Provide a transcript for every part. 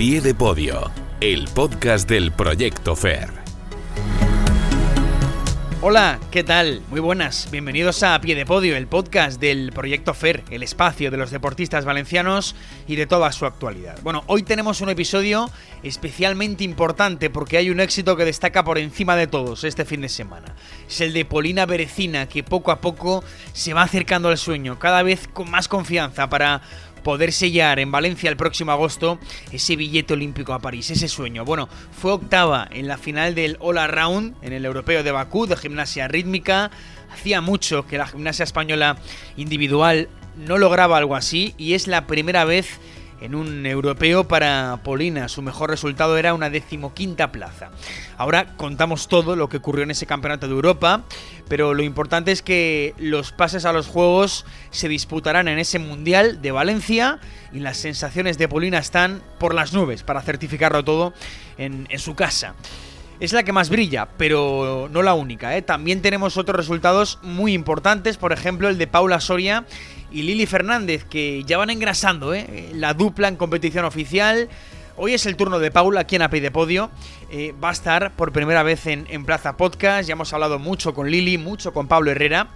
pie de podio, el podcast del Proyecto FER. Hola, ¿qué tal? Muy buenas, bienvenidos a Pie de Podio, el podcast del Proyecto FER, el espacio de los deportistas valencianos y de toda su actualidad. Bueno, hoy tenemos un episodio especialmente importante porque hay un éxito que destaca por encima de todos este fin de semana. Es el de Polina Berecina, que poco a poco se va acercando al sueño, cada vez con más confianza para poder sellar en Valencia el próximo agosto ese billete olímpico a París, ese sueño. Bueno, fue octava en la final del All Around en el Europeo de Bakú de gimnasia rítmica. Hacía mucho que la gimnasia española individual no lograba algo así y es la primera vez en un europeo para Polina. Su mejor resultado era una decimoquinta plaza. Ahora contamos todo lo que ocurrió en ese campeonato de Europa, pero lo importante es que los pases a los Juegos se disputarán en ese Mundial de Valencia y las sensaciones de Polina están por las nubes para certificarlo todo en, su casa es la que más brilla, pero no la única. ¿eh? También tenemos otros resultados muy importantes, por ejemplo el de Paula Soria y Lili Fernández, que ya van engrasando ¿eh? la dupla en competición oficial. Hoy es el turno de Paula aquí en API de Podio. Eh, va a estar por primera vez en, en, Plaza Podcast. Ya hemos hablado mucho con Lili, mucho con Pablo Herrera.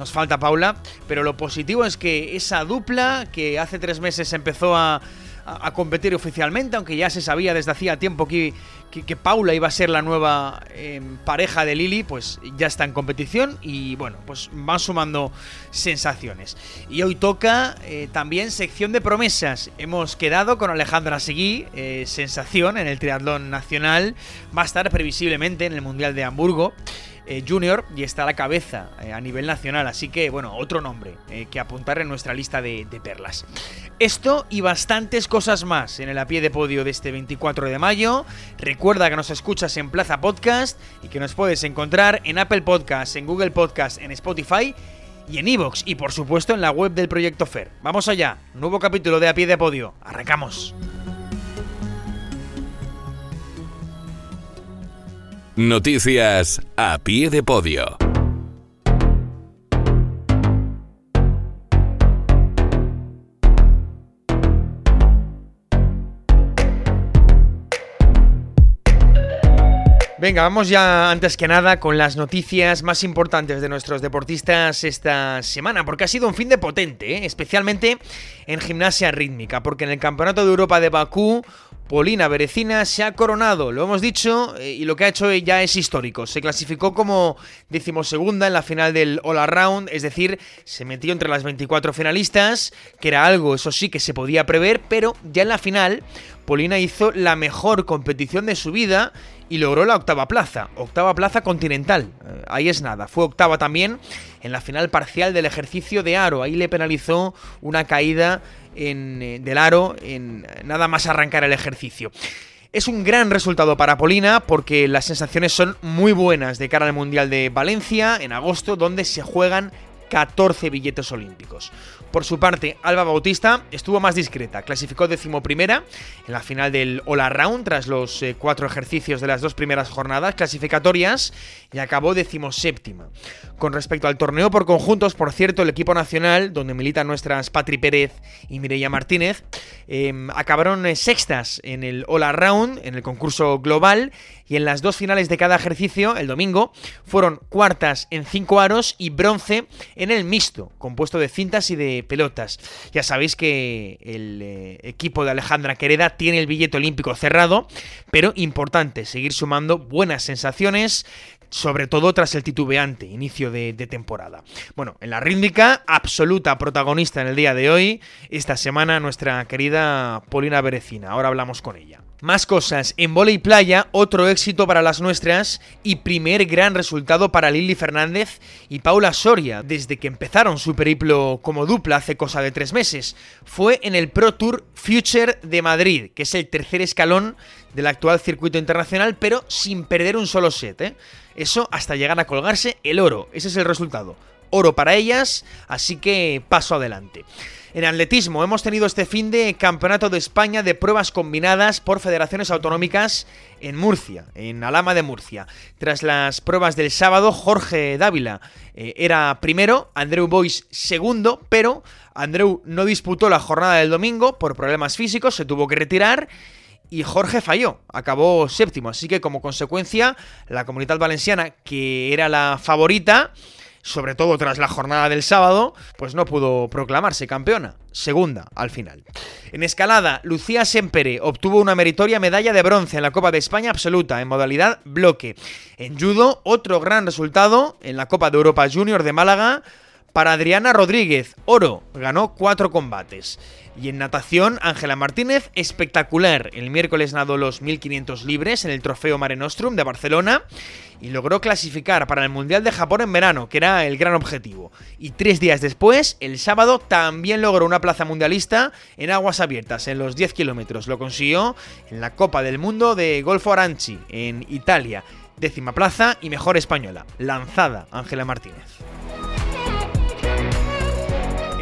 Nos falta Paula. Pero lo positivo es que esa dupla que hace tres meses empezó a, a, competir oficialmente, aunque ya se sabía desde hacía tiempo que, que, Paula iba a ser la nueva em, pareja de Lili, pues ya está en competición y bueno, pues van sumando sensaciones. Y hoy toca eh, también sección de promesas. Hemos quedado con Alejandra Seguí, eh, sensación en el triatlón nacional, va a estar previsiblemente en el Mundial de Hamburgo. Eh, junior y está a la cabeza eh, a nivel nacional. Así que, bueno, otro nombre eh, que apuntar en nuestra lista de, de, perlas. Esto y bastantes cosas más en el a pie de podio de este 24 de mayo. Recuerda que nos escuchas en Plaza Podcast y que nos puedes encontrar en Apple Podcast, en Google Podcast, en Spotify y en Evox y por supuesto en la web del Proyecto FER. Vamos allá, nuevo capítulo de A Pie de Podio. Arrancamos. Noticias a pie de podio. Venga, vamos ya antes que nada con las noticias más importantes de nuestros deportistas esta semana, porque ha sido un fin de potente, ¿eh? especialmente en gimnasia rítmica, porque en el Campeonato de Europa de Bakú Polina Berecina se ha coronado, lo hemos dicho, eh, y lo que ha hecho ya es histórico. Se clasificó como decimosegunda en la final del All Around, es decir, se metió entre las 24 finalistas, que era algo, eso sí, que se podía prever, pero ya en la final, Polina hizo la mejor competición de su vida y logró la octava plaza, octava plaza continental. Eh, ahí es nada, fue octava también en la final parcial del ejercicio de aro, ahí le penalizó una caída en, eh, del aro en nada más arrancar el ejercicio. Es un gran resultado para Polina porque las sensaciones son muy buenas de cara al Mundial de Valencia en agosto, donde se juegan 14 billetes olímpicos. Por su parte, Alba Bautista estuvo más discreta, clasificó decimoprimera en la final del All Around tras los eh, cuatro ejercicios de las dos primeras jornadas clasificatorias y acabó decimoséptima. Con respecto al torneo por conjuntos, por cierto, el equipo nacional, donde militan nuestras Patri Pérez y Mireia Martínez, em, acabaron eh, sextas en el All Around, en el concurso global, y en las dos finales de cada ejercicio, el domingo, fueron cuartas en cinco aros y bronce en el mixto, compuesto de cintas y de pelotas. Ya sabéis que el eh, equipo de Alejandra Quereda tiene el billete olímpico cerrado, pero importante seguir sumando buenas sensaciones, sobre todo tras el titubeante inicio de, temporada. Bueno, en la rítmica, absoluta protagonista en el día de hoy, esta semana nuestra querida Polina Berecina. Ahora hablamos con ella. Más cosas, en volei playa, otro éxito para las nuestras y primer gran resultado para Lili Fernández y Paula Soria desde que empezaron su periplo como dupla hace cosa de tres meses. Fue en el Pro Tour Future de Madrid, que es el tercer escalón del actual circuito internacional, pero sin perder un solo set. ¿eh? Eso hasta llegar a colgarse el oro, ese es el resultado. Oro para ellas, así que paso adelante. En atletismo hemos tenido este fin de Campeonato de España de pruebas combinadas por federaciones autonómicas en Murcia, en Alama de Murcia. Tras las pruebas del sábado, Jorge Dávila eh, era primero, Andreu Bois segundo, pero Andreu no disputó la jornada del domingo por problemas físicos, se tuvo que retirar y Jorge falló, acabó séptimo, así que como consecuencia la comunidad valenciana, que era la favorita, sobre todo tras la jornada del sábado, pues no pudo proclamarse campeona, segunda al final. En escalada, Lucía Sempere obtuvo una meritoria medalla de bronce en la Copa de España absoluta en modalidad bloque. En judo, otro gran resultado en la Copa de Europa Junior de Málaga para Adriana Rodríguez, oro, ganó cuatro combates. Y en natación, Ángela Martínez, espectacular. El miércoles nadó los 1500 libres en el Trofeo Mare Nostrum de Barcelona y logró clasificar para el Mundial de Japón en verano, que era el gran objetivo. Y tres días después, el sábado, también logró una plaza mundialista en aguas abiertas, en los 10 kilómetros. Lo consiguió en la Copa del Mundo de Golfo Aranchi, en Italia. Décima plaza y mejor española. Lanzada, Ángela Martínez.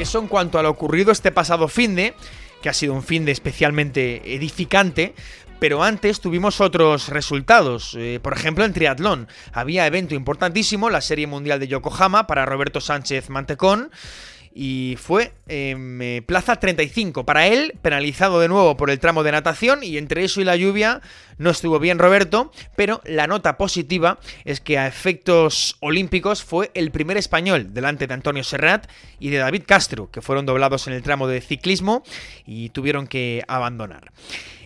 Eso en cuanto a lo ocurrido este pasado fin de, que ha sido un fin de especialmente edificante, pero antes tuvimos otros resultados. Eh, por ejemplo, en triatlón había evento importantísimo, la Serie Mundial de Yokohama para Roberto Sánchez Mantecón y fue eh, plaza 35. Para él, penalizado de nuevo por el tramo de natación y entre eso y la lluvia no estuvo bien Roberto, pero la nota positiva es que a efectos olímpicos fue el primer español delante de Antonio Serrat y de David Castro, que fueron doblados en el tramo de ciclismo y tuvieron que abandonar.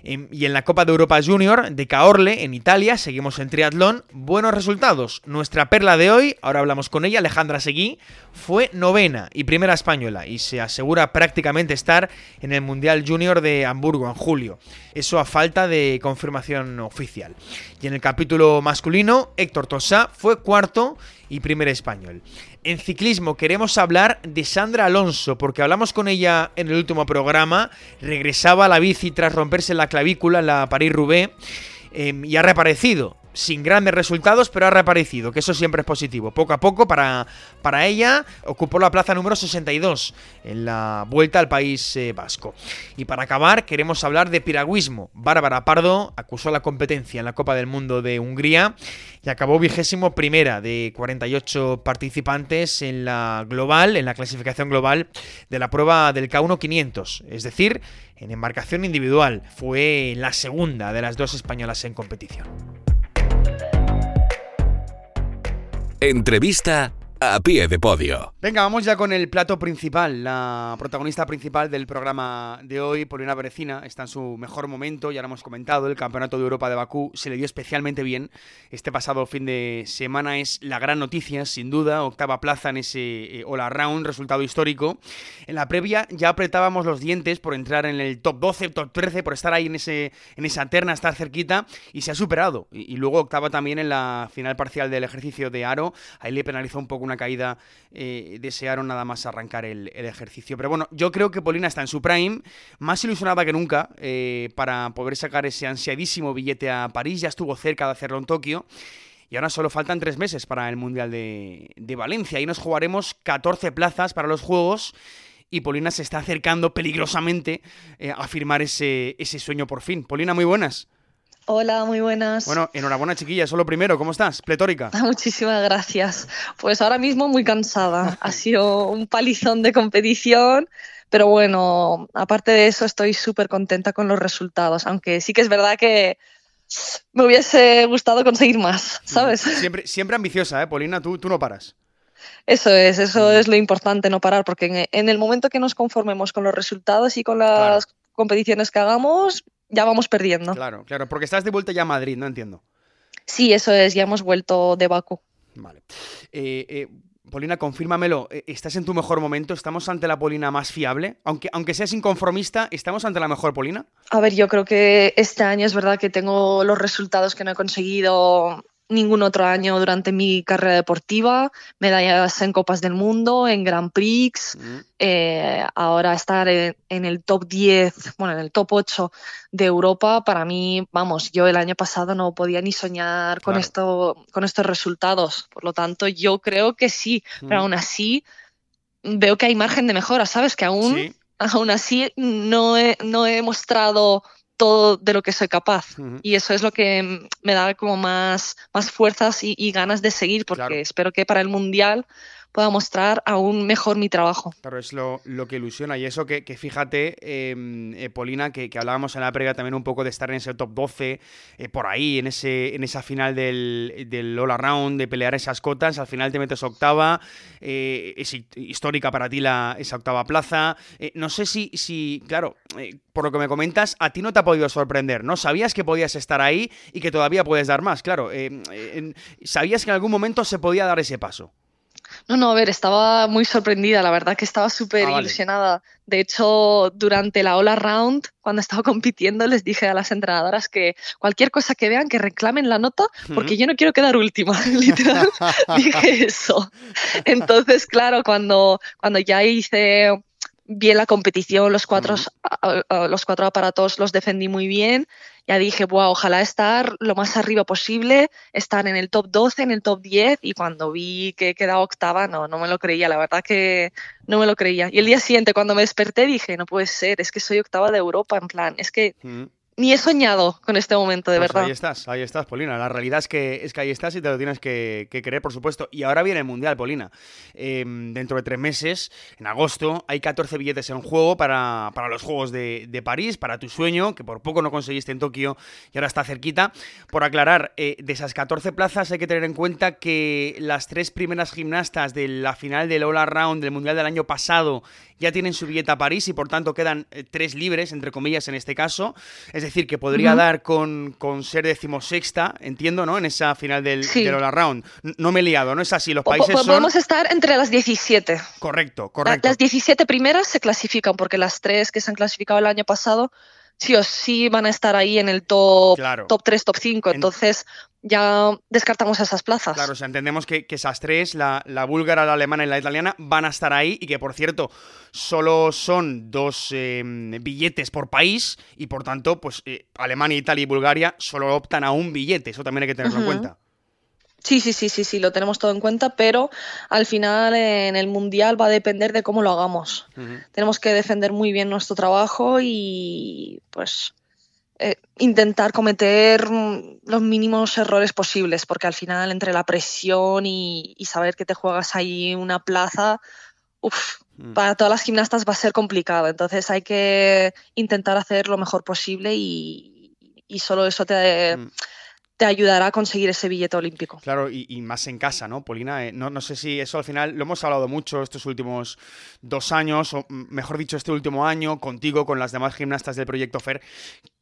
Y en la Copa de Europa Junior de Caorle, en Italia, seguimos en triatlón. Buenos resultados. Nuestra perla de hoy, ahora hablamos con ella, Alejandra Seguí, fue novena y primera española y se asegura prácticamente estar en el Mundial Junior de Hamburgo en julio. Eso a falta de confirmación oficial. Y en el capítulo masculino, Héctor Tosá fue cuarto y primer español. En ciclismo queremos hablar de Sandra Alonso, porque hablamos con ella en el último programa, regresaba a la bici tras romperse la clavícula en la París-Roubaix em, y ha reaparecido sin grandes resultados, pero ha reaparecido, que eso siempre es positivo. Poco a poco, para, para ella, ocupó la plaza número 62 en la vuelta al País eh, Vasco. Y para acabar, queremos hablar de piragüismo. Bárbara Pardo acusó la competencia en la Copa del Mundo de Hungría y acabó vigésimo primera de 48 participantes en la global, en la clasificación global de la prueba del K1 500, es decir, en embarcación individual. Fue la segunda de las dos españolas en competición. Entrevista a pie de podio. Venga, vamos ya con el plato principal. La protagonista principal del programa de hoy, Polina Berecina, está en su mejor momento. Ya lo hemos comentado, el Campeonato de Europa de Bakú se le dio especialmente bien. Este pasado fin de semana es la gran noticia, sin duda. Octava plaza en ese eh, All Around, resultado histórico. En la previa ya apretábamos los dientes por entrar en el top 12, top 13, por estar ahí en, ese, en esa terna, estar cerquita, y se ha superado. Y, y luego octava también en la final parcial del ejercicio de Aro. Ahí le penalizó un poco una caída, eh, desearon nada más arrancar el, ejercicio. Pero bueno, yo creo que Polina está en su prime, más ilusionada que nunca eh, para poder sacar ese ansiadísimo billete a París. Ya estuvo cerca de hacerlo en Tokio. Y ahora solo faltan tres meses para el Mundial de, Valencia. Ahí nos jugaremos 14 plazas para los Juegos y Polina se está acercando peligrosamente eh, a firmar ese, ese sueño por fin. Polina, muy buenas. Hola, muy buenas. Bueno, enhorabuena chiquilla, eso lo primero, ¿cómo estás? Pletórica. Muchísimas gracias. Pues ahora mismo muy cansada. ha sido un palizón de competición, pero bueno, aparte de eso estoy súper contenta con los resultados, aunque sí que es verdad que me hubiese gustado conseguir más, ¿sabes? Siempre, siempre ambiciosa, ¿eh? Polina, tú, tú no paras. Eso es, eso es lo importante, no parar, porque en, el momento que nos conformemos con los resultados y con las competiciones que hagamos, ya vamos perdiendo. Claro, claro, porque estás de vuelta ya a Madrid, no entiendo. Sí, eso es, ya hemos vuelto de Baku. Vale. Eh, eh, Polina, confírmamelo, eh, ¿estás en tu mejor momento? ¿Estamos ante la Polina más fiable? Aunque, aunque seas inconformista, ¿estamos ante la mejor Polina? A ver, yo creo que este año es verdad que tengo los resultados que no he conseguido ningún otro año durante mi carrera deportiva, medallas en Copas del Mundo, en Grand Prix, mm. eh, ahora estar en, el top 10, bueno, en el top 8 de Europa, para mí, vamos, yo el año pasado no podía ni soñar con, esto, con estos resultados, por lo tanto yo creo que sí, pero mm. aún así veo que hay margen de mejora, ¿sabes? Que aún, aún así no no he mostrado todo de lo que soy capaz. Y eso es lo que me da como más, más fuerzas y, ganas de seguir, porque espero que para el Mundial pueda mostrar aún mejor mi trabajo. Claro, es lo, que ilusiona. Y eso que, fíjate, em, eh, Polina, que, hablábamos en la previa también un poco de estar en ese top 12, eh, por ahí, en, ese, en esa final del, del All Around, de pelear esas cotas, al final te metes octava, eh, es histórica para ti la, esa octava plaza. no sé si, si claro, por lo que me comentas, a ti no te ha podido sorprender, ¿no? Sabías que podías estar ahí y que todavía puedes dar más, claro. sabías que en algún momento se podía dar ese paso. No, no, a ver, estaba muy sorprendida, la verdad que estaba súper ah, ilusionada. De hecho, durante la All Round, cuando estaba compitiendo, les dije a las entrenadoras que cualquier cosa que vean, que reclamen la nota, porque yo no quiero quedar última, literal, dije eso. Entonces, claro, cuando, cuando ya hice bien la competición, los cuatro, los cuatro aparatos los defendí muy bien. Ya dije, wow, ojalá estar lo más arriba posible, estar en el top 12, en el top 10. Y cuando vi que quedaba octava, no, no me lo creía, la verdad que no me lo creía. Y el día siguiente, cuando me desperté, dije, no puede ser, es que soy octava de Europa, en plan, es que ni he soñado con este momento, de pues verdad. Ahí estás, ahí estás, Polina. La realidad es que, es que ahí estás y te lo tienes que, creer, por supuesto. Y ahora viene el Mundial, Polina. Em, dentro de tres meses, en agosto, hay 14 billetes en juego para, los Juegos de, París, para tu sueño, que por poco no conseguiste en Tokio y ahora está cerquita. Por aclarar, eh, de esas 14 plazas hay que tener en cuenta que las tres primeras gimnastas de la final del All Around del Mundial del año pasado ya tienen su billete a París y por tanto quedan eh, tres libres, entre comillas, en este caso. Es decir, que podría dar con, con, ser decimosexta, entiendo, ¿no? En esa final del, All Around. No me he liado, ¿no? Es así, los países. Podemos estar entre las 17. Correcto, correcto. Las 17 primeras se clasifican porque las tres que se han clasificado el año pasado sí o sí van a estar ahí en el top, top 3, top 5. Entonces ya descartamos esas plazas. Claro, o sea, entendemos que, esas tres, la, búlgara, la alemana y la italiana, van a estar ahí y que, por cierto, solo son dos em, billetes por país y, por tanto, pues eh, Alemania, Italia y Bulgaria solo optan a un billete. Eso también hay que tenerlo en cuenta. Sí, sí, sí, sí, sí, lo tenemos todo en cuenta, pero al final en el Mundial va a depender de cómo lo hagamos. Tenemos que defender muy bien nuestro trabajo y pues eh, intentar cometer los mínimos errores posibles, porque al final entre la presión y, saber que te juegas ahí una plaza, mm. para todas las gimnastas va a ser complicado. Entonces hay que intentar hacer lo mejor posible y, solo eso te... Mm te ayudará a conseguir ese billete olímpico. Claro, y, más en casa, ¿no, Polina? Eh, no, no, sé si eso al final, lo hemos hablado mucho estos últimos dos años, o mejor dicho, este último año, contigo, con las demás gimnastas del proyecto FER,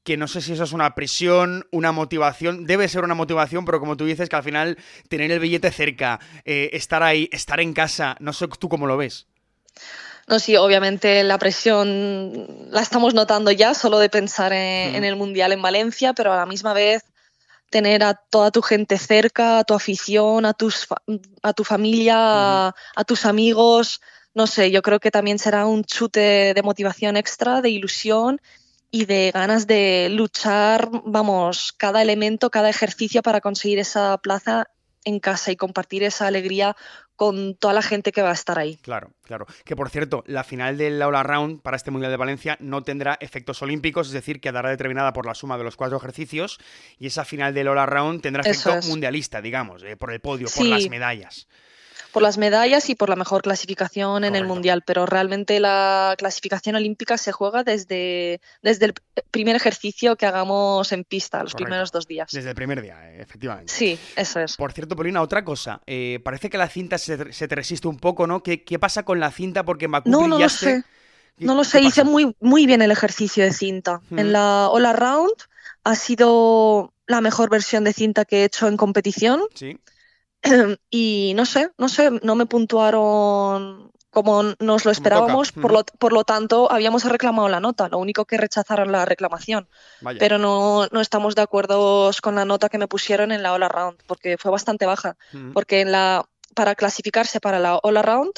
que no sé si eso es una presión, una motivación, debe ser una motivación, pero como tú dices, que al final tener el billete cerca, eh, estar ahí, estar en casa, no sé tú cómo lo ves. No, sí, obviamente la presión la estamos notando ya, solo de pensar en el Mundial en Valencia, pero a la misma vez tener a toda tu gente cerca, a tu afición, a, tus, a tu familia, a, tus amigos. No sé, yo creo que también será un chute de motivación extra, de ilusión y de ganas de luchar, vamos, cada elemento, cada ejercicio para conseguir esa plaza en casa y compartir esa alegría con toda la gente que va a estar ahí. Claro, claro. Que por cierto, la final del All Round para este Mundial de Valencia no tendrá efectos olímpicos, es decir, quedará determinada por la suma de los cuatro ejercicios y esa final del All Round tendrá efecto mundialista, digamos, eh, por el podio, por las medallas por las medallas y por la mejor clasificación en el Mundial, pero realmente la clasificación olímpica se juega desde, desde el primer ejercicio que hagamos en pista, los primeros dos días. Desde el primer día, eh, efectivamente. Sí, eso es. Por cierto, Polina, otra cosa. Eh, parece que la cinta se, te resiste un poco, ¿no? ¿Qué, pasa con la cinta? Porque Macu no, no lo sé. No lo sé, hice muy, muy bien el ejercicio de cinta. En la All Around ha sido la mejor versión de cinta que he hecho en competición. Sí. y no sé, no sé, no me puntuaron como nos lo esperábamos, por lo, por lo, tanto habíamos reclamado la nota, lo único que rechazaron la reclamación, pero no, no, estamos de acuerdo con la nota que me pusieron en la All Around, porque fue bastante baja, porque en la, para clasificarse para la All Around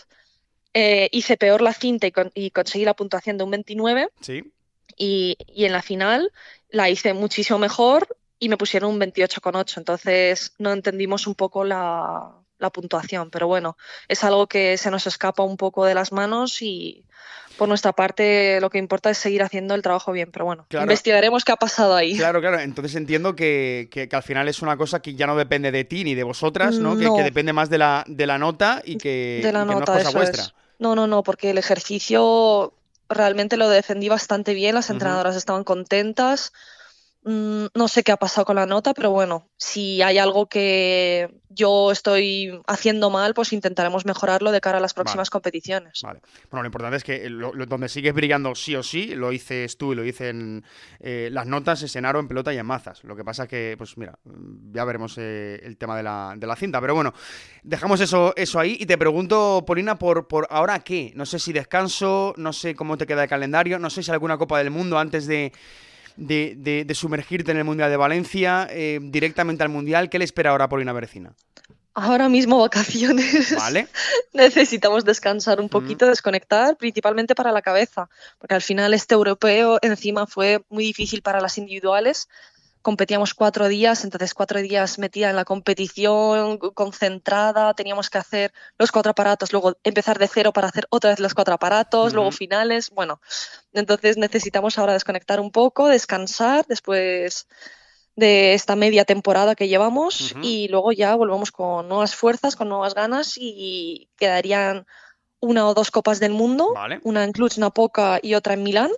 eh, hice peor la cinta y, conseguí la puntuación de un 29, ¿Sí? y, y en la final la hice muchísimo mejor y me pusieron un 28,8. Entonces no entendimos un poco la, puntuación, pero bueno, es algo que se nos escapa un poco de las manos y por nuestra parte lo que importa es seguir haciendo el trabajo bien, pero bueno, investigaremos qué ha pasado ahí. Claro, claro, entonces entiendo que, que, al final es una cosa que ya no depende de ti ni de vosotras, ¿no? Que, depende más de la, de la nota y que, de la nota, no es cosa vuestra. No, no, no, porque el ejercicio realmente lo defendí bastante bien, las entrenadoras estaban contentas. Mm, no sé qué ha pasado con la nota, pero bueno, si hay algo que yo estoy haciendo mal, pues intentaremos mejorarlo de cara a las próximas competiciones. Vale. Bueno, lo importante es que donde sigues brillando sí o sí, lo dices tú y lo dicen eh, las notas, es en aro, en pelota y en mazas. Lo que pasa es que, pues mira, ya veremos eh, el tema de la, de la, cinta. Pero bueno, dejamos eso, eso ahí y te pregunto, Polina, por, por ahora qué. No sé si descanso, no sé cómo te queda el calendario, no sé si alguna Copa del Mundo antes de de, sumergirte en el Mundial de Valencia, eh, directamente al Mundial. ¿Qué le espera ahora a Paulina Berecina? Ahora mismo vacaciones. Vale. Necesitamos descansar un poquito, desconectar, principalmente para la cabeza, porque al final este europeo encima fue muy difícil para las individuales, competíamos cuatro días, entonces cuatro días metida en la competición, concentrada, teníamos que hacer los cuatro aparatos, luego empezar de cero para hacer otra vez los cuatro aparatos, luego finales, bueno, entonces necesitamos ahora desconectar un poco, descansar después de esta media temporada que llevamos y luego ya volvemos con nuevas fuerzas, con nuevas ganas y quedarían una o dos copas del mundo, una en Cluj, Napoca y otra en Milán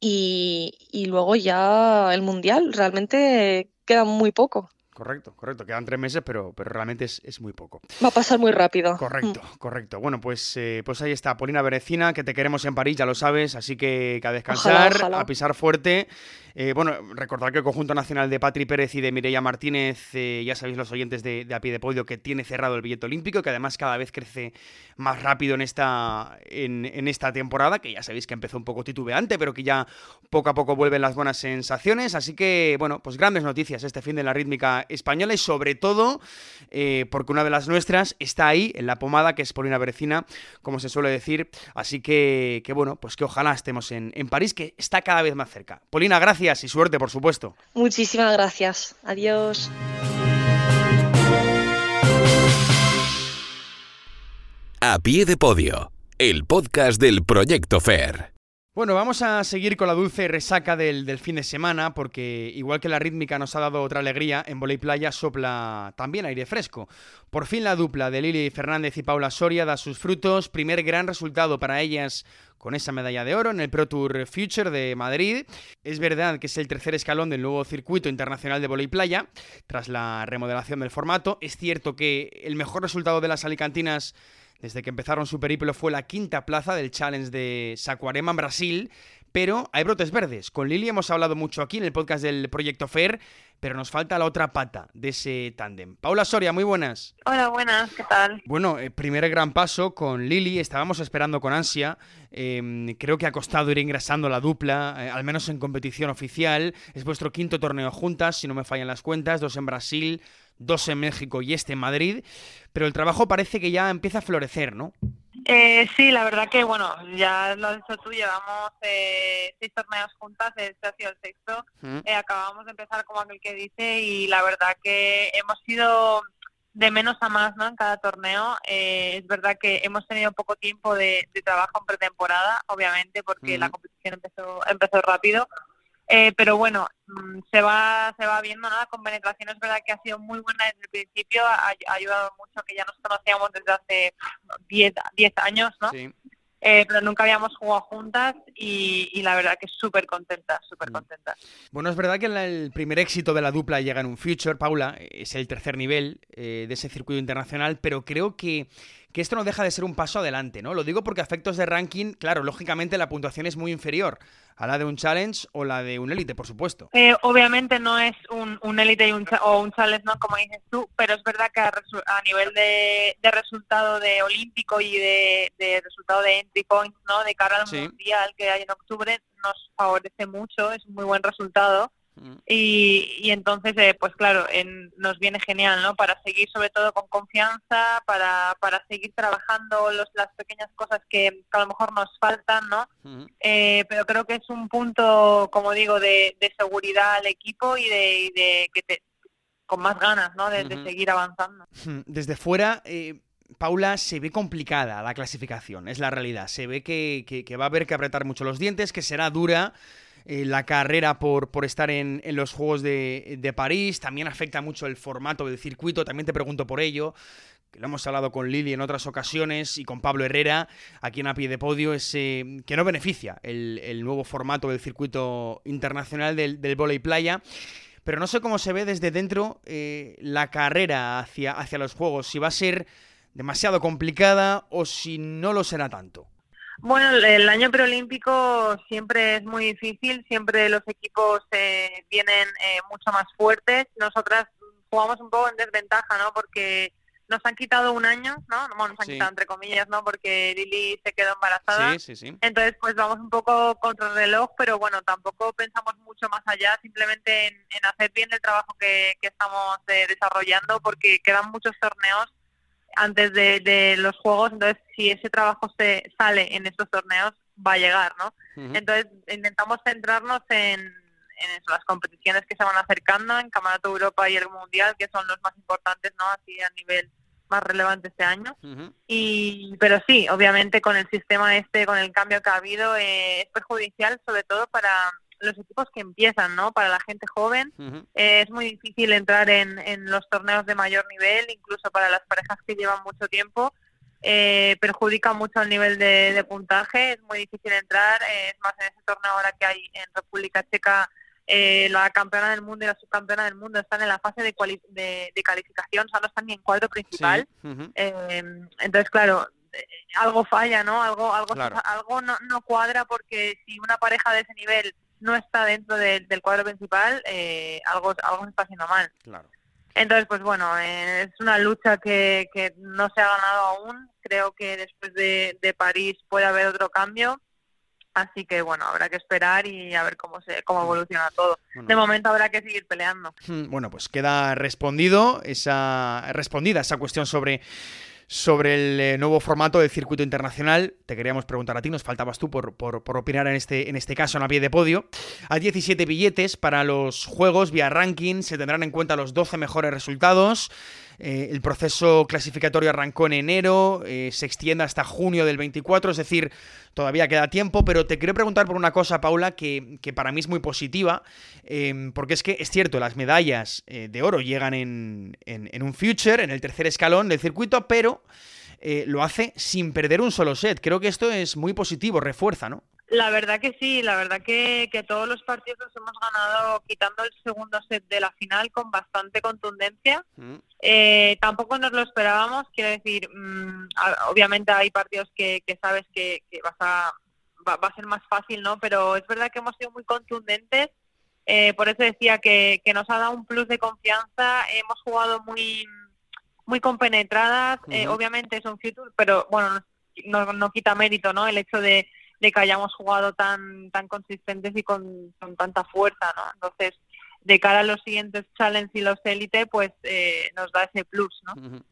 y, luego ya el Mundial. Realmente queda muy poco. Correcto, correcto. Quedan tres meses, pero, pero realmente es, muy poco. Va a pasar muy rápido. Correcto, mm. correcto. Bueno, pues, eh, pues ahí está, Polina Berecina, que te queremos en París, ya lo sabes, así que, a descansar, a pisar fuerte. Eh, bueno, recordar que el conjunto nacional de Patri Pérez y de Mireia Martínez, eh, ya sabéis los oyentes de, A Pie de Podio, que tiene cerrado el billete olímpico, que además cada vez crece más rápido en esta, en, esta temporada, que ya sabéis que empezó un poco titubeante, pero que ya poco a poco vuelven las buenas sensaciones. Así que, bueno, pues grandes noticias este fin de la rítmica española y sobre todo eh, porque una de las nuestras está ahí, en la pomada, que es Polina Berecina, como se suele decir. Así que, que bueno, pues que ojalá estemos en, en París, que está cada vez más cerca. Polina, gracias y suerte, por supuesto. Muchísimas gracias. Adiós. A pie de podio, el podcast del Proyecto Fair. Bueno, vamos a seguir con la dulce resaca del, fin de semana, porque igual que la rítmica nos ha dado otra alegría, en Voley Playa sopla también aire fresco. Por fin la dupla de Lili Fernández y Paula Soria da sus frutos, primer gran resultado para ellas con esa medalla de oro en el Pro Tour Future de Madrid. Es verdad que es el tercer escalón del nuevo circuito internacional de volei playa, tras la remodelación del formato. Es cierto que el mejor resultado de las alicantinas desde que empezaron su periplo fue la quinta plaza del Challenge de Saquarema en Brasil, pero hay brotes verdes. Con Lili hemos hablado mucho aquí en el podcast del Proyecto FAIR, pero nos falta la otra pata de ese tándem. Paula Soria, muy buenas. Hola, buenas, ¿qué tal? Bueno, eh, primer gran paso con Lili, estábamos esperando con ansia. Em, creo que ha costado ir ingresando la dupla, eh, al menos en competición oficial. Es vuestro quinto torneo juntas, si no me fallan las cuentas, dos en Brasil, dos en México y este en Madrid. Pero el trabajo parece que ya empieza a florecer, ¿no? Eh, sí, la verdad que, bueno, ya lo has dicho tú, llevamos eh, seis torneos juntas, este ha sido el sexto, mm. eh, acabamos de empezar como aquel que dice y la verdad que hemos sido de menos a más ¿no? en cada torneo. Eh, es verdad que hemos tenido poco tiempo de, trabajo en pretemporada, obviamente, porque la mm. competición empezó, empezó rápido, eh, pero bueno, mm, se va se va viendo nada con penetración es verdad que ha sido muy buena desde el principio ha, ayudado mucho que ya nos conocíamos desde hace 10 años no eh, pero nunca habíamos jugado juntas y, la verdad que súper contenta, súper mm. contenta. Bueno, es verdad que el primer éxito de la dupla llega en un Future, Paula, es el tercer nivel eh, de ese circuito internacional, pero creo que que esto no deja de ser un paso adelante, ¿no? Lo digo porque a efectos de ranking, claro, lógicamente la puntuación es muy inferior a la de un challenge o la de un élite, por supuesto. Eh, obviamente no es un, élite un, o un challenge, ¿no? Como dices tú, pero es verdad que a, nivel de, resultado de olímpico y de, resultado de entry points, ¿no? De cara al mundial que hay en octubre, nos favorece mucho, es un muy buen resultado. Y, entonces, eh, pues claro, nos viene genial, ¿no? Para seguir sobre todo con confianza, para, para seguir trabajando los, las pequeñas cosas que, a lo mejor nos faltan, ¿no? Eh, pero creo que es un punto, como digo, de, seguridad al equipo y de, que te, con más ganas, ¿no? De, seguir avanzando. Desde fuera... Eh Paula, se ve complicada la clasificación, es la realidad. Se ve que, va a haber que apretar mucho los dientes, que será dura. Eh, la carrera por, por estar en, los Juegos de, París, también afecta mucho el formato del circuito, también te pregunto por ello, que lo hemos hablado con Lili en otras ocasiones y con Pablo Herrera, aquí en A Pie de Podio, es que no beneficia el, nuevo formato del circuito internacional del, del volei playa pero no sé cómo se ve desde dentro eh, la carrera hacia, hacia los Juegos, si va a ser demasiado complicada o si no lo será tanto. Bueno, el año preolímpico siempre es muy difícil, siempre los equipos eh, vienen eh, mucho más fuertes. Nosotras jugamos un poco en desventaja, ¿no? Porque nos han quitado un año, ¿no? Bueno, nos han quitado entre comillas, ¿no? Porque Lili se quedó embarazada. Sí, sí, sí. Entonces, pues vamos un poco contra el reloj, pero bueno, tampoco pensamos mucho más allá, simplemente en, hacer bien el trabajo que, estamos eh, desarrollando, porque quedan muchos torneos antes de, los juegos, entonces si ese trabajo se sale en estos torneos, va a llegar, ¿no? Entonces, intentamos centrarnos en, en las competiciones que se van acercando en Campeonato Europa y el Mundial, que son los más importantes, ¿no? Así a nivel más relevante este año. y Pero sí, obviamente con el sistema este, con el cambio que ha habido, eh, es perjudicial sobre todo para los equipos que empiezan, ¿no? Para la gente joven eh, es muy difícil entrar en, en, los torneos de mayor nivel, incluso para las parejas que llevan mucho tiempo. Eh, perjudica mucho el nivel de, puntaje, es muy difícil entrar, es más en ese torneo ahora que hay en República Checa eh, la campeona del mundo y la subcampeona del mundo están en la fase de, de, calificación, o sea, no están ni en cuadro principal. Eh, entonces, claro, eh, algo falla, ¿no? Algo, algo, algo no, no, cuadra porque si una pareja de ese nivel no está dentro del cuadro principal, algo, algo se está haciendo mal. Entonces, pues bueno, es una lucha que, que no se ha ganado aún. Creo que después de, de París puede haber otro cambio Así que bueno, habrá que esperar y a ver cómo se cómo evoluciona todo. de momento habrá que seguir peleando. Bueno, pues queda respondido esa respondida esa cuestión sobre sobre el eh, nuevo formato del circuito internacional. Te queríamos preguntar a ti, nos faltabas tú por, por, opinar en este, en este caso en la pie de podio. Hay 17 billetes para los juegos vía ranking, se tendrán en cuenta los 12 mejores resultados. Eh, el proceso clasificatorio arrancó en enero, eh, se extiende hasta junio del 24, es decir, todavía queda tiempo, pero te quiero preguntar por una cosa, Paula, que, para mí es muy positiva, em, porque es que es cierto, las medallas eh, de oro llegan en, en, un future, en el tercer escalón del circuito, pero lo hace sin perder un solo set. Creo que esto es muy positivo, refuerza, ¿no? La verdad que sí, la verdad que, que, todos los partidos los hemos ganado quitando el segundo set de la final con bastante contundencia. Mm. Eh, tampoco nos lo esperábamos, quiero decir, mm, obviamente hay partidos que, que sabes que, vas a, va, a ser más fácil, ¿no? Pero es verdad que hemos sido muy contundentes, eh, por eso decía que, que nos ha dado un plus de confianza, hemos jugado muy muy compenetradas, eh, obviamente es un future, pero bueno, no, no quita mérito, ¿no? El hecho de de que hayamos jugado tan tan consistentes y con, tanta fuerza, ¿no? Entonces, de cara a los siguientes challenges y los élite, pues eh, nos da ese plus, ¿no?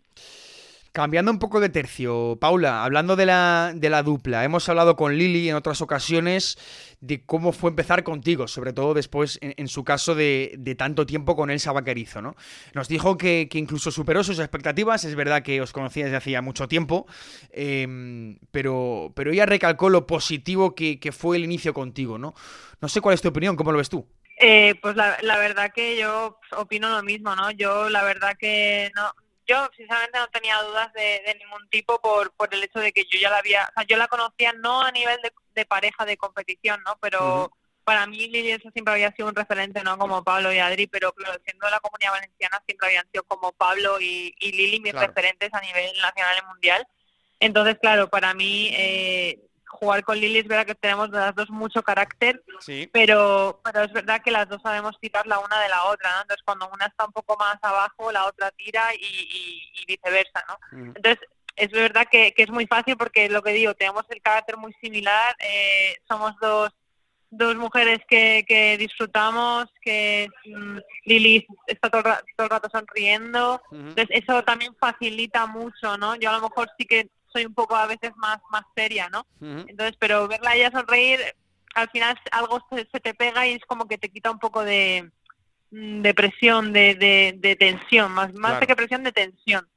Cambiando un poco de tercio, Paula, hablando de la, de la dupla, hemos hablado con Lili en otras ocasiones de cómo fue empezar contigo, sobre todo después, en, su caso, de, tanto tiempo con Elsa Vaquerizo, ¿no? Nos dijo que, incluso superó sus expectativas, es verdad que os conocía desde hacía mucho tiempo, em, pero, pero ella recalcó lo positivo que, fue el inicio contigo, ¿no? No sé cuál es tu opinión, ¿cómo lo ves tú? Eh, pues la, la verdad que yo opino lo mismo, ¿no? Yo la verdad que no yo sinceramente no tenía dudas de, ningún tipo por, por el hecho de que yo ya la había, o sea, yo la conocía no a nivel de, pareja de competición, ¿no? Pero para mí Lili eso siempre había sido un referente, ¿no? Como Pablo y Adri, pero claro, siendo de la comunidad valenciana siempre habían sido como Pablo y, Lili mis referentes a nivel nacional y mundial. Entonces, claro, para mí eh, jugar con Lili es verdad que tenemos las dos mucho carácter, pero, pero es verdad que las dos sabemos tirar la una de la otra, ¿no? Entonces cuando una está un poco más abajo, la otra tira y, viceversa, ¿no? Entonces es verdad que, es muy fácil porque lo que digo, tenemos el carácter muy similar, eh, somos dos dos mujeres que, que disfrutamos, que mm, Lili está todo, el rato sonriendo, entonces eso también facilita mucho, ¿no? Yo a lo mejor sí que soy un poco a veces más, más seria, ¿no? Entonces, pero verla ella sonreír, al final algo se, te pega y es como que te quita un poco de, mm, de presión, de, de, tensión, más, más que presión, de tensión.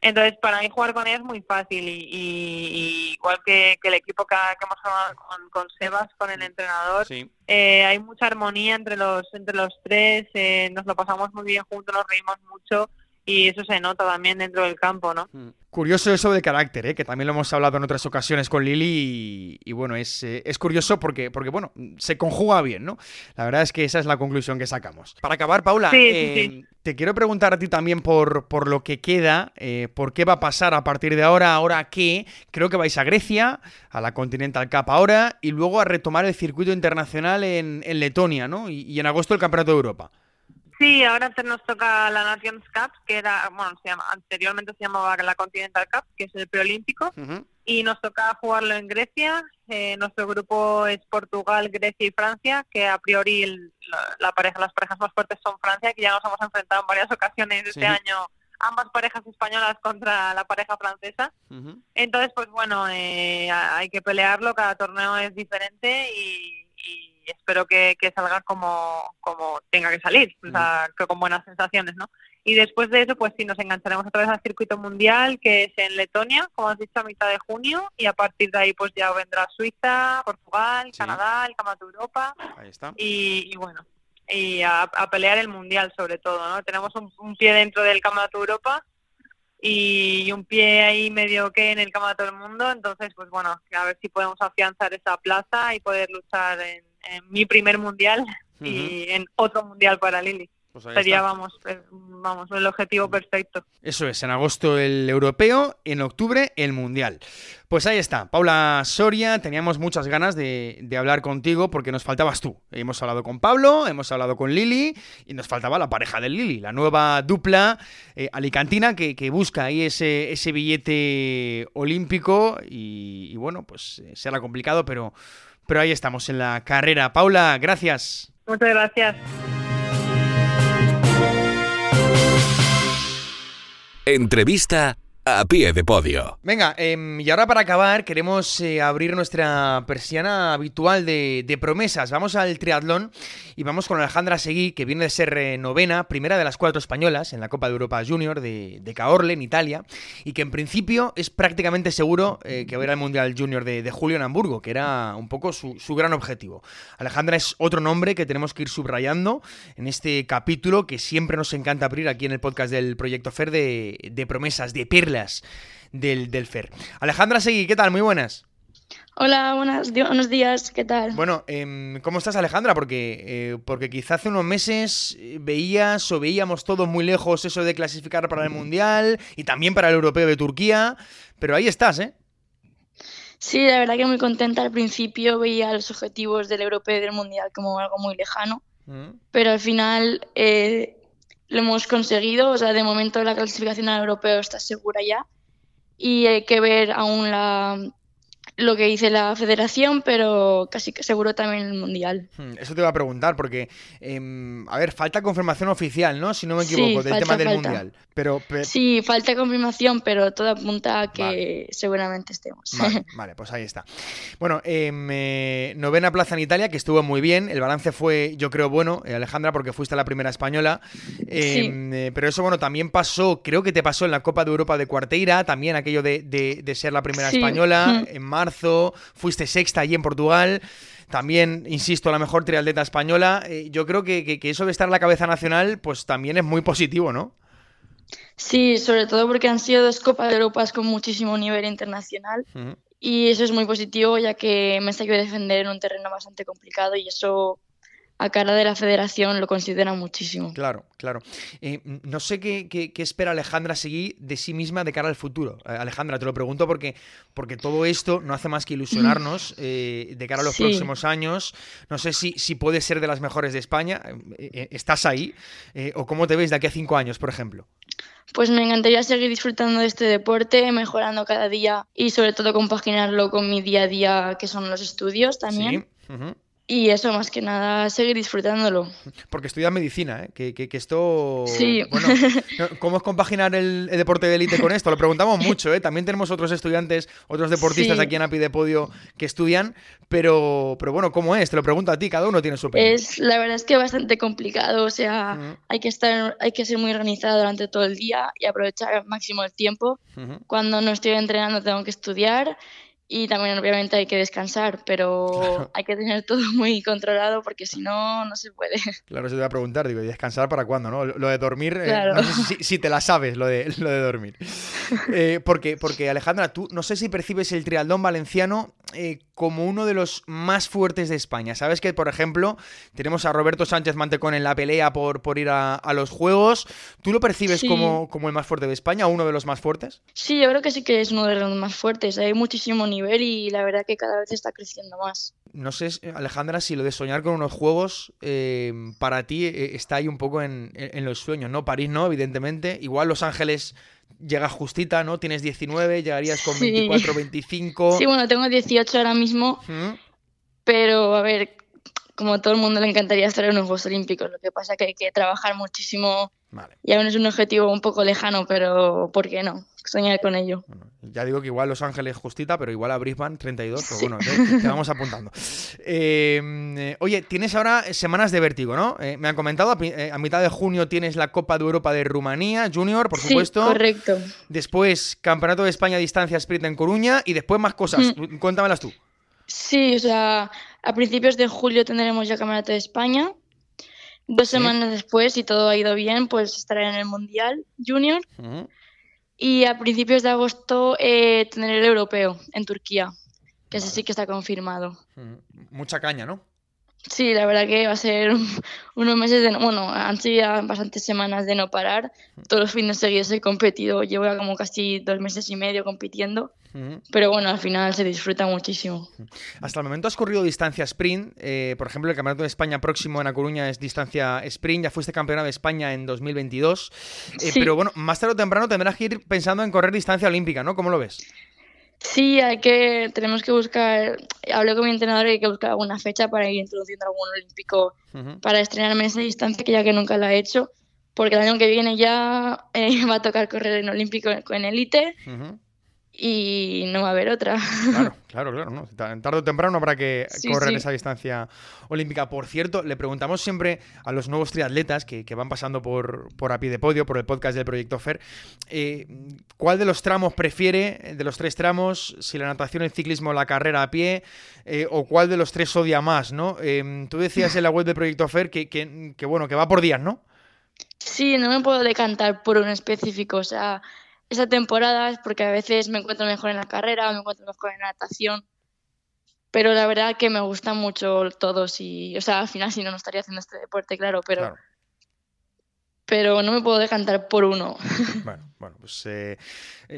Entonces, para mí jugar con ella es muy fácil y, igual que, el equipo que, hemos jugado con, Sebas, con el entrenador, eh, hay mucha armonía entre los entre los tres, eh, nos lo pasamos muy bien juntos, nos reímos mucho y eso se nota también dentro del campo, ¿no? Mm. Curioso eso de carácter, ¿eh? que también lo hemos hablado en otras ocasiones con Lili y, bueno, es, eh, es, curioso porque, porque, bueno, se conjuga bien, ¿no? La verdad es que esa es la conclusión que sacamos. Para acabar, Paula, eh, te quiero preguntar a ti también por, por lo que queda, eh, por qué va a pasar a partir de ahora, ahora qué, creo que vais a Grecia, a la Continental Cup ahora, y luego a retomar el circuito internacional en, en Letonia, ¿no? Y, y en agosto el Campeonato de Europa. Sí, ahora nos toca la Nations Cup, que era, bueno, se llama, anteriormente se llamaba la Continental Cup, que es el preolímpico, y nos toca jugarlo en Grecia. Eh, nuestro grupo es Portugal, Grecia y Francia, que a priori la, pareja, las parejas más fuertes son Francia, que ya nos hemos enfrentado en varias ocasiones este año ambas parejas españolas contra la pareja francesa. Entonces, pues bueno, eh, hay que pelearlo, cada torneo es diferente y y espero que, salga como, como tenga que salir, o sea, que con buenas sensaciones, ¿no? Y después de eso, pues sí, nos engancharemos otra vez al circuito mundial, que es en Letonia, como has dicho, a mitad de junio, y a partir de ahí, pues ya vendrá Suiza, Portugal, Canadá, el Campeonato de Europa. Ahí está. Y, bueno, y a, pelear el mundial sobre todo, ¿no? Tenemos un, un pie dentro del Campeonato de Europa y un pie ahí medio que en el Campeonato del Mundo, entonces, pues bueno, a ver si podemos afianzar esa plaza y poder luchar en en mi primer mundial y en otro mundial para Lili. Pues Sería, vamos, eh, vamos, el objetivo perfecto. Eso es, en agosto el europeo, en octubre el mundial. Pues ahí está, Paula Soria, teníamos muchas ganas de, hablar contigo porque nos faltabas tú. Hemos hablado con Pablo, hemos hablado con Lili y nos faltaba la pareja de Lili, la nueva dupla eh, alicantina que, busca ahí ese, ese billete olímpico y, y bueno, pues eh, será complicado, pero pero ahí estamos en la carrera. Paula, gracias. Muchas gracias. Entrevista a pie de podio. Venga, em, y ahora para acabar queremos eh, abrir nuestra persiana habitual de, promesas. Vamos al triatlón y vamos con Alejandra Seguí, que viene de ser eh, novena, primera de las cuatro españolas en la Copa de Europa Junior de, de Caorle, en Italia, y que en principio es prácticamente seguro eh, que va a ir al Mundial Junior de, Julio en Hamburgo, que era un poco su, gran objetivo. Alejandra es otro nombre que tenemos que ir subrayando en este capítulo que siempre nos encanta abrir aquí en el podcast del Proyecto FER de, de promesas, de perlas del, del FER. Alejandra Seguí, ¿qué tal? Muy buenas. Hola, buenas, buenos días, ¿qué tal? Bueno, em, ¿cómo estás Alejandra? Porque, eh, porque quizá hace unos meses eh, veías o veíamos todos muy lejos eso de clasificar para el Mundial y también para el Europeo de Turquía, pero ahí estás, ¿eh? Sí, la verdad que muy contenta. Al principio veía los objetivos del Europeo y del Mundial como algo muy lejano, mm. pero al final eh, lo hemos conseguido. O sea, de momento la clasificación al europeo está segura ya. Y hay que ver aún la, lo que dice la federación, pero casi que seguro también el mundial. Hmm, eso te iba a preguntar, porque, em, a ver, falta confirmación oficial, ¿no? Si no me equivoco, del tema del mundial. Pero, Sí, falta confirmación, pero todo apunta a que seguramente estemos. Vale, pues ahí está. Bueno, em, eh, novena plaza en Italia, que estuvo muy bien. El balance fue, yo creo, bueno, eh, Alejandra, porque fuiste la primera española. Em, eh, pero eso, bueno, también pasó, creo que te pasó en la Copa de Europa de Cuarteira, también aquello de, ser la primera española en marzo, fuiste sexta allí en Portugal. También, insisto, la mejor triatleta española. yo creo que, que eso de estar en la cabeza nacional, pues también es muy positivo, ¿no? Sí, sobre todo porque han sido dos Copas de Europa con muchísimo nivel internacional y eso es muy positivo ya que me sabido defender en un terreno bastante complicado y eso a cara de la federación lo considera muchísimo. Claro, claro. Eh, no sé qué, qué, espera Alejandra Seguí de sí misma de cara al futuro. Eh, Alejandra, te lo pregunto porque, porque todo esto no hace más que ilusionarnos eh, de cara a los próximos años. No sé si, si puedes ser de las mejores de España. ¿Estás ahí? ¿O cómo te ves de aquí a cinco años, por ejemplo? Pues me encantaría seguir disfrutando de este deporte, mejorando cada día y sobre todo compaginarlo con mi día a día, que son los estudios también. Y eso, más que nada, seguir disfrutándolo. Porque estudias medicina, ¿eh? Que, que, esto... Sí. Bueno, ¿cómo es compaginar el, deporte de élite con esto? Lo preguntamos mucho, ¿eh? También tenemos otros estudiantes, otros deportistas aquí en API de Podio que estudian, pero, pero bueno, ¿cómo es? Te lo pregunto a ti, cada uno tiene su opinión. Es, la verdad es que bastante complicado, o sea, hay, que estar, hay que ser muy organizado durante todo el día y aprovechar al máximo el tiempo. Cuando no estoy entrenando tengo que estudiar y también obviamente hay que descansar, pero hay que tener todo muy controlado porque si no, no se puede. Claro, se te voy a preguntar, digo, ¿y descansar para cuándo? No? Lo de dormir, eh, no sé si, te la sabes, lo de, lo de dormir. Eh, porque, porque Alejandra, tú no sé si percibes el trialdón valenciano eh, como uno de los más fuertes de España. Sabes que, por ejemplo, tenemos a Roberto Sánchez Mantecón en la pelea por, por ir a, los Juegos. ¿Tú lo percibes como, como el más fuerte de España o uno de los más fuertes? Sí, yo creo que sí que es uno de los más fuertes. Hay muchísimo nivel y la verdad que cada vez está creciendo más. No sé, Alejandra, si lo de soñar con unos Juegos eh, para ti eh, está ahí un poco en, en los sueños, ¿no? París no, evidentemente. Igual Los Ángeles llegas justita, ¿no? Tienes 19, llegarías con 24, 25. Sí, bueno, tengo 18 ahora mismo, pero a ver, como a todo el mundo le encantaría estar en los Juegos Olímpicos, lo que pasa es que hay que trabajar muchísimo y aún es un objetivo un poco lejano, pero ¿por qué no? Soñar con ello. ya digo que igual Los Ángeles justita, pero igual a Brisbane 32, pero bueno, te, vamos apuntando. Em, eh, oye, tienes ahora semanas de vértigo, ¿no? Eh, me han comentado, eh, a, mitad de junio tienes la Copa de Europa de Rumanía, Junior, por supuesto. correcto. Después, Campeonato de España a distancia sprint en Coruña y después más cosas. Mm. Cuéntamelas tú. Sí, o sea, a principios de julio tendremos ya Campeonato de España. Dos semanas después, si todo ha ido bien, pues estaré en el Mundial Junior. Y a principios de agosto eh, tendré el europeo en Turquía, que ese sí que está confirmado. Mucha caña, ¿no? Sí, la verdad que va a ser unos meses de... Bueno, han sido bastantes semanas de no parar. Todos los fines seguidos he competido. Llevo ya como casi dos meses y medio compitiendo. Pero bueno, al final se disfruta muchísimo. Hasta el momento has corrido distancia sprint. Eh, por ejemplo, el Campeonato de España próximo en A Coruña es distancia sprint. Ya fuiste campeona de España en 2022. Eh, pero bueno, más tarde o temprano tendrás que ir pensando en correr distancia olímpica, ¿no? ¿Cómo lo ves? Sí, hay que, tenemos que buscar, hablé con mi entrenador y hay que buscar alguna fecha para ir introduciendo algún olímpico para estrenarme esa distancia, que ya que nunca la he hecho, porque el año que viene ya eh, va a tocar correr en olímpico con élite y no va a haber otra. Claro, claro, claro. ¿no? Tarde o temprano habrá que correr esa distancia olímpica. Por cierto, le preguntamos siempre a los nuevos triatletas que, van pasando por, por a pie de podio, por el podcast del Proyecto FER, eh, ¿cuál de los tramos prefiere, de los tres tramos, si la natación, el ciclismo o la carrera a pie, eh, o cuál de los tres odia más, ¿no? Em, tú decías en la web del Proyecto FER que, que, que, bueno, que va por días, ¿no? Sí, no me puedo decantar por un específico, o sea esa temporada es porque a veces me encuentro mejor en la carrera, me encuentro mejor en la natación. Pero la verdad que me gustan mucho todos y, o sea, al final si no, no estaría haciendo este deporte, claro, pero pero no me puedo decantar por uno. Bueno, bueno pues eh,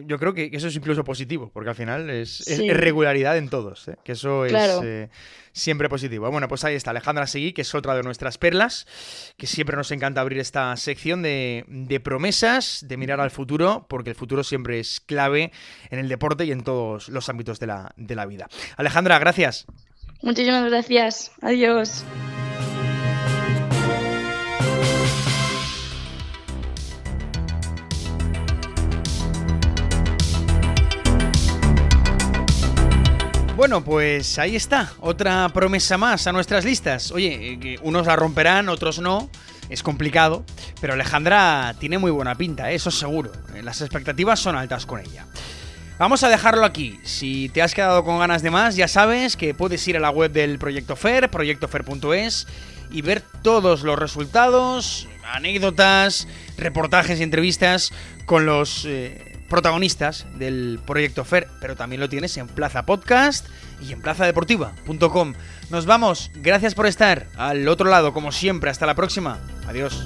yo creo que eso es incluso positivo, porque al final es, regularidad en todos, ¿eh? que eso es eh, siempre positivo. Bueno, pues ahí está Alejandra Seguí, que es otra de nuestras perlas, que siempre nos encanta abrir esta sección de, de promesas, de mirar al futuro, porque el futuro siempre es clave en el deporte y en todos los ámbitos de la, de la vida. Alejandra, gracias. Muchísimas gracias. Adiós. Bueno, pues ahí está, otra promesa más a nuestras listas. Oye, eh, unos la romperán, otros no. Es complicado, pero Alejandra tiene muy buena pinta, ¿eh? eso seguro. Eh, las expectativas son altas con ella. Vamos a dejarlo aquí. Si te has quedado con ganas de más, ya sabes que puedes ir a la web del Proyecto FER, proyectofer.es, y ver todos los resultados, anécdotas, reportajes y entrevistas con los protagonistas del proyecto FER, pero también lo tienes en Plaza Podcast y en plazadeportiva.com. Nos vamos, gracias por estar al otro lado, como siempre, hasta la próxima. Adiós.